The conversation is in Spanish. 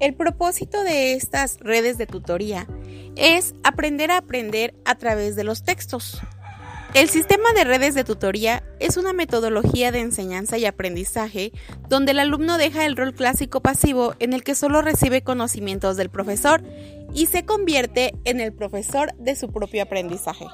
El propósito de estas redes de tutoría es aprender a aprender a través de los textos. El sistema de redes de tutoría es una metodología de enseñanza y aprendizaje donde el alumno deja el rol clásico pasivo en el que solo recibe conocimientos del profesor y se convierte en el profesor de su propio aprendizaje.